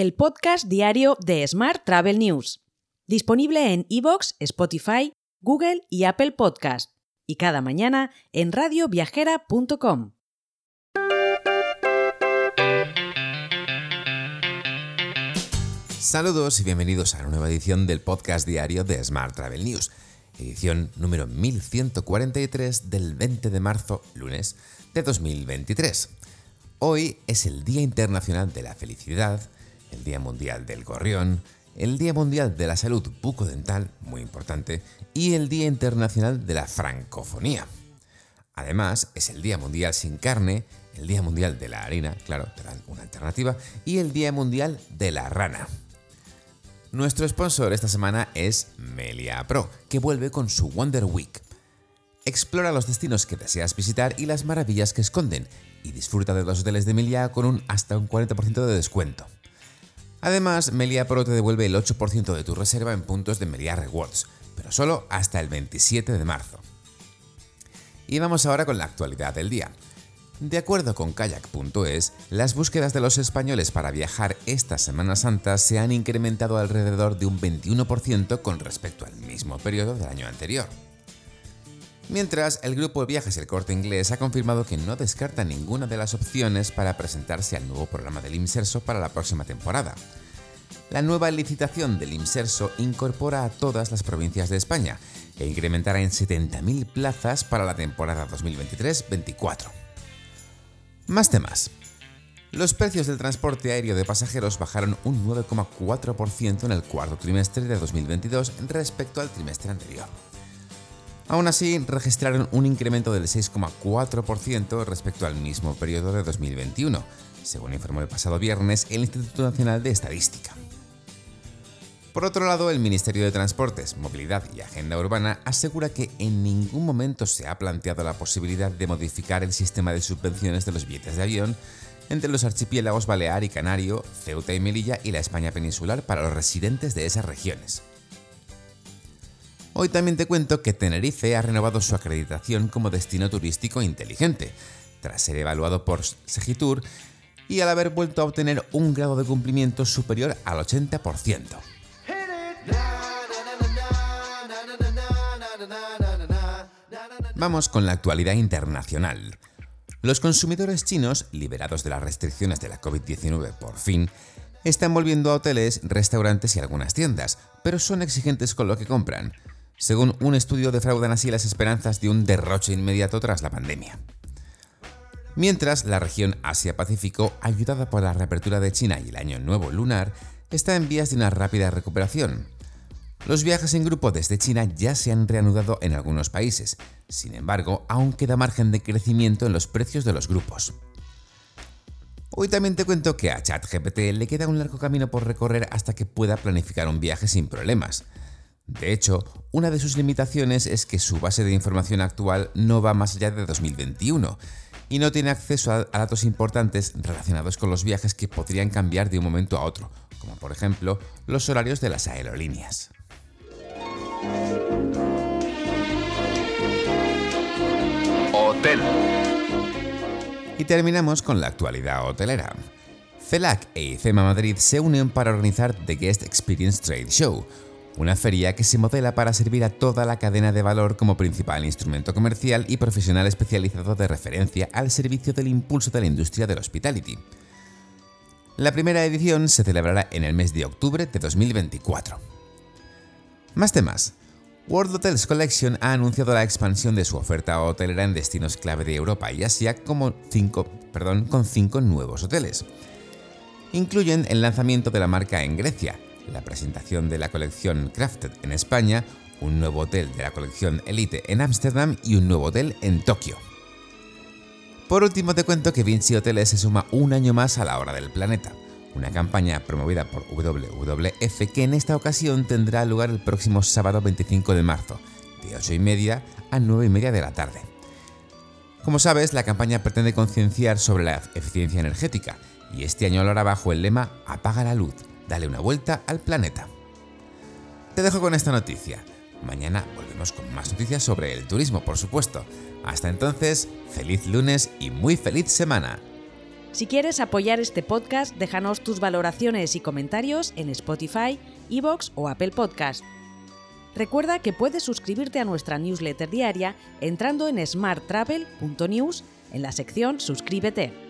el podcast diario de Smart Travel News, disponible en iVoox, Spotify, Google y Apple Podcast, y cada mañana en radioviajera.com. Saludos y bienvenidos a una nueva edición del podcast diario de Smart Travel News, edición número 1143 del 20 de marzo, lunes de 2023. Hoy es el Día Internacional de la Felicidad, el Día Mundial del Gorrión, el Día Mundial de la Salud Bucodental, muy importante, y el Día Internacional de la Francofonía. Además, es el Día Mundial sin carne, el Día Mundial de la harina, claro, te dan una alternativa, y el Día Mundial de la rana. Nuestro sponsor esta semana es Melia Pro, que vuelve con su Wonder Week. Explora los destinos que deseas visitar y las maravillas que esconden, y disfruta de los hoteles de Melia con un hasta un 40% de descuento. Además, Melia Pro te devuelve el 8% de tu reserva en puntos de Melia Rewards, pero solo hasta el 27 de marzo. Y vamos ahora con la actualidad del día. De acuerdo con kayak.es, las búsquedas de los españoles para viajar esta Semana Santa se han incrementado alrededor de un 21% con respecto al mismo periodo del año anterior. Mientras, el grupo de viajes El Corte Inglés ha confirmado que no descarta ninguna de las opciones para presentarse al nuevo programa del IMSERSO para la próxima temporada. La nueva licitación del IMSERSO incorpora a todas las provincias de España e incrementará en 70.000 plazas para la temporada 2023-24. Más temas. Los precios del transporte aéreo de pasajeros bajaron un 9,4% en el cuarto trimestre de 2022 respecto al trimestre anterior. Aún así, registraron un incremento del 6,4% respecto al mismo periodo de 2021, según informó el pasado viernes el Instituto Nacional de Estadística. Por otro lado, el Ministerio de Transportes, Movilidad y Agenda Urbana asegura que en ningún momento se ha planteado la posibilidad de modificar el sistema de subvenciones de los billetes de avión entre los archipiélagos Balear y Canario, Ceuta y Melilla y la España peninsular para los residentes de esas regiones. Hoy también te cuento que Tenerife ha renovado su acreditación como destino turístico inteligente, tras ser evaluado por Segitur y al haber vuelto a obtener un grado de cumplimiento superior al 80%. Vamos con la actualidad internacional. Los consumidores chinos, liberados de las restricciones de la COVID-19 por fin, están volviendo a hoteles, restaurantes y algunas tiendas, pero son exigentes con lo que compran. Según un estudio defraudan así las esperanzas de un derroche inmediato tras la pandemia. Mientras, la región Asia-Pacífico, ayudada por la reapertura de China y el Año Nuevo Lunar, está en vías de una rápida recuperación. Los viajes en grupo desde China ya se han reanudado en algunos países, sin embargo, aún queda margen de crecimiento en los precios de los grupos. Hoy también te cuento que a ChatGPT le queda un largo camino por recorrer hasta que pueda planificar un viaje sin problemas. De hecho, una de sus limitaciones es que su base de información actual no va más allá de 2021 y no tiene acceso a, datos importantes relacionados con los viajes que podrían cambiar de un momento a otro, como por ejemplo los horarios de las aerolíneas. Hotel. Y terminamos con la actualidad hotelera. CELAC e IFEMA Madrid se unen para organizar The Guest Experience Trade Show, una feria que se modela para servir a toda la cadena de valor como principal instrumento comercial y profesional especializado de referencia al servicio del impulso de la industria del hospitality. La primera edición se celebrará en el mes de octubre de 2024. Más temas. World Hotels Collection ha anunciado la expansión de su oferta hotelera en destinos clave de Europa y Asia como cinco, con cinco nuevos hoteles. Incluyen el lanzamiento de la marca en Grecia, la presentación de la colección Crafted en España, un nuevo hotel de la colección Elite en Ámsterdam y un nuevo hotel en Tokio. Por último te cuento que Vinci Hoteles se suma un año más a la hora del planeta una campaña promovida por WWF que en esta ocasión tendrá lugar el próximo sábado 25 de marzo, de 8 y media a 9 y media de la tarde. Como sabes, la campaña pretende concienciar sobre la eficiencia energética y este año lo hará bajo el lema Apaga la luz, dale una vuelta al planeta. Te dejo con esta noticia. Mañana volvemos con más noticias sobre el turismo, por supuesto. Hasta entonces, feliz lunes y muy feliz semana. Si quieres apoyar este podcast, déjanos tus valoraciones y comentarios en Spotify, Evox o Apple Podcast. Recuerda que puedes suscribirte a nuestra newsletter diaria entrando en smarttravel.news en la sección Suscríbete.